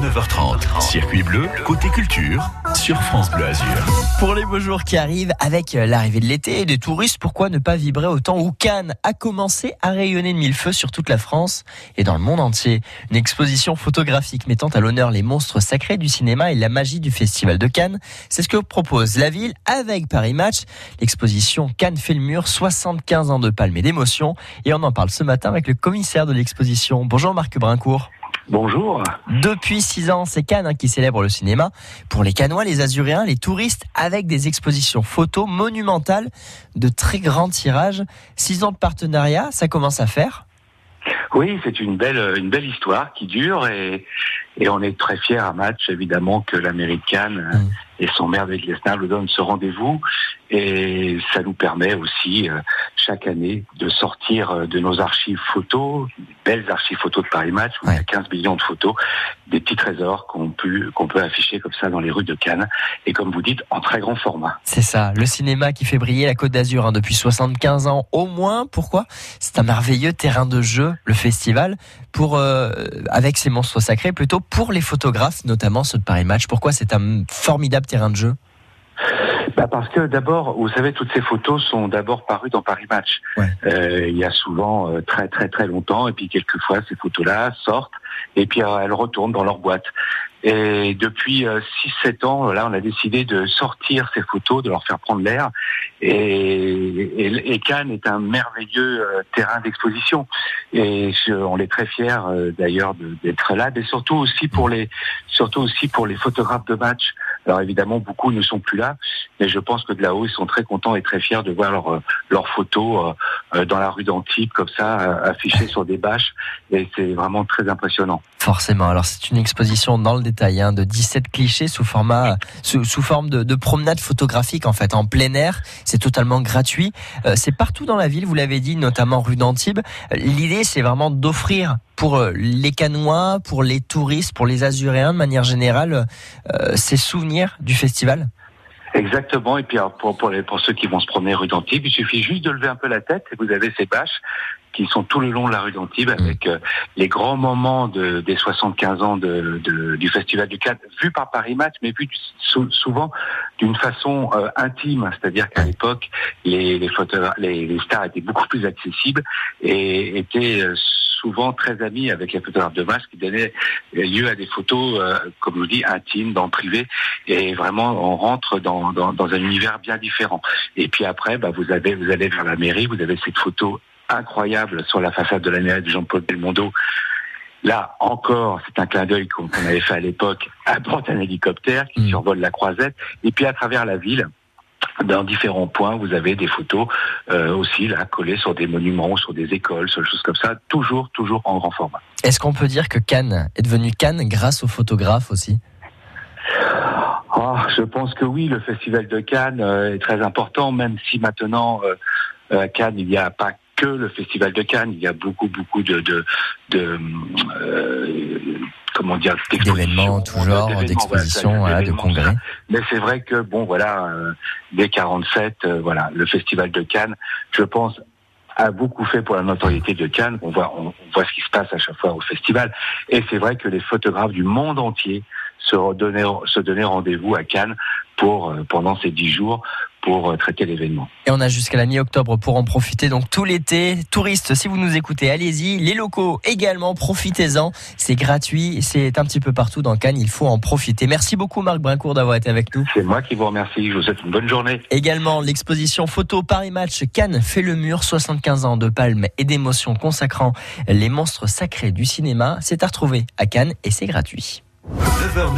9h, 9h30. Circuit bleu, côté culture, sur France Bleu Azur. Pour les beaux jours qui arrivent, avec l'arrivée de l'été et des touristes, pourquoi ne pas vibrer autant où Cannes a commencé à rayonner de mille feux sur toute la France et dans le monde entier Une exposition photographique mettant à l'honneur les monstres sacrés du cinéma et la magie du Festival de Cannes. C'est ce que propose la ville avec Paris Match. L'exposition Cannes fait le mur, 75 ans de palmes et d'émotions. Et on en parle ce matin avec le commissaire de l'exposition. Bonjour Marc Brincourt. Bonjour. Depuis six ans, c'est Cannes hein, qui célèbre le cinéma. Pour les Canois, les Azuréens, les touristes, avec des expositions photos monumentales de très grands tirages. Six ans de partenariat, ça commence à faire Oui, c'est une belle, une belle histoire qui dure et, et on est très fiers à Match, évidemment, que l'américaine mmh. et son maire de Glesnar nous donnent ce rendez-vous. Et ça nous permet aussi, euh, chaque année, de sortir euh, de nos archives photos, belles archives photos de Paris Match, où il y a 15 millions de photos, des petits trésors qu'on peut, qu'on peut afficher comme ça dans les rues de Cannes. Et comme vous dites, en très grand format. C'est ça, le cinéma qui fait briller la Côte d'Azur hein, depuis 75 ans au moins. Pourquoi? C'est un merveilleux terrain de jeu, le festival, pour euh, avec ses monstres sacrés, plutôt pour les photographes, notamment ceux de Paris Match. Pourquoi c'est un formidable terrain de jeu? Bah parce que d'abord, vous savez, toutes ces photos sont d'abord parues dans Paris Match. Ouais. Euh, il y a souvent euh, très très très longtemps, et puis quelquefois ces photos-là sortent, et puis euh, elles retournent dans leur boîte. Et depuis 6-7 ans, là, on a décidé de sortir ces photos, de leur faire prendre l'air. Et, et, et, Cannes est un merveilleux terrain d'exposition. Et je, on est très fiers d'ailleurs d'être là, mais surtout aussi pour les, surtout aussi pour les photographes de match. Alors évidemment, beaucoup ne sont plus là, mais je pense que de là-haut, ils sont très contents et très fiers de voir leurs leur photos euh, dans la rue d'Antibes, comme ça, affichées sur des bâches. Et c'est vraiment très impressionnant. Forcément. Alors c'est une exposition dans le détail hein, de 17 clichés sous format, sous, sous forme de, de, promenade photographique en fait, en plein air. C'est totalement gratuit. Euh, c'est partout dans la ville, vous l'avez dit, notamment rue d'Antibes. L'idée, c'est vraiment d'offrir pour les Canois, pour les touristes, pour les Azuréens de manière générale, euh, ces souvenirs du festival Exactement. Et puis pour, pour, les, pour ceux qui vont se promener rue d'Antibes, il suffit juste de lever un peu la tête et vous avez ces bâches qui sont tout le long de la rue d'Antibes avec euh, les grands moments de, des 75 ans de, de, du Festival du Cannes, vus par Paris Match, mais vus souvent d'une façon euh, intime, c'est-à-dire qu'à l'époque, les, les, les, les, stars étaient beaucoup plus accessibles et étaient euh, souvent très amis avec les photographes de masse qui donnaient lieu à des photos, euh, comme je vous dis, intimes, dans le privé. Et vraiment, on rentre dans, dans, dans un univers bien différent. Et puis après, bah, vous, avez, vous allez vers la mairie, vous avez cette photo incroyable sur la façade de la mairie de Jean-Paul Belmondo. Là encore, c'est un clin d'œil qu'on avait fait à l'époque à bord d'un hélicoptère qui mmh. survole la croisette. Et puis à travers la ville, dans différents points, vous avez des photos euh, aussi là collées sur des monuments, sur des écoles, sur des choses comme ça, toujours, toujours en grand format. Est-ce qu'on peut dire que Cannes est devenu Cannes grâce aux photographes aussi? Oh, Je pense que oui, le festival de Cannes euh, est très important, même si maintenant euh, à Cannes il n'y a pas que le festival de Cannes, il y a beaucoup, beaucoup de, de, de comment dire d'événements tout genre d'expositions voilà, de congrès. mais c'est vrai que bon voilà euh, dès 47 euh, voilà le festival de Cannes je pense a beaucoup fait pour la notoriété de Cannes. On voit on, voit ce qui se passe à chaque fois au festival. Et c'est vrai que les photographes du monde entier se donner se donner rendez-vous à Cannes pour euh, pendant ces dix jours pour euh, traiter l'événement. Et on a jusqu'à la mi-octobre pour en profiter. Donc tout l'été, touristes, si vous nous écoutez, allez-y. Les locaux également, profitez-en. C'est gratuit, c'est un petit peu partout dans Cannes. Il faut en profiter. Merci beaucoup Marc Brincourt d'avoir été avec nous. C'est moi qui vous remercie. Je vous souhaite une bonne journée. Également l'exposition photo Paris Match Cannes fait le mur. 75 ans de palmes et d'émotions consacrant les monstres sacrés du cinéma. C'est à retrouver à Cannes et c'est gratuit. 9h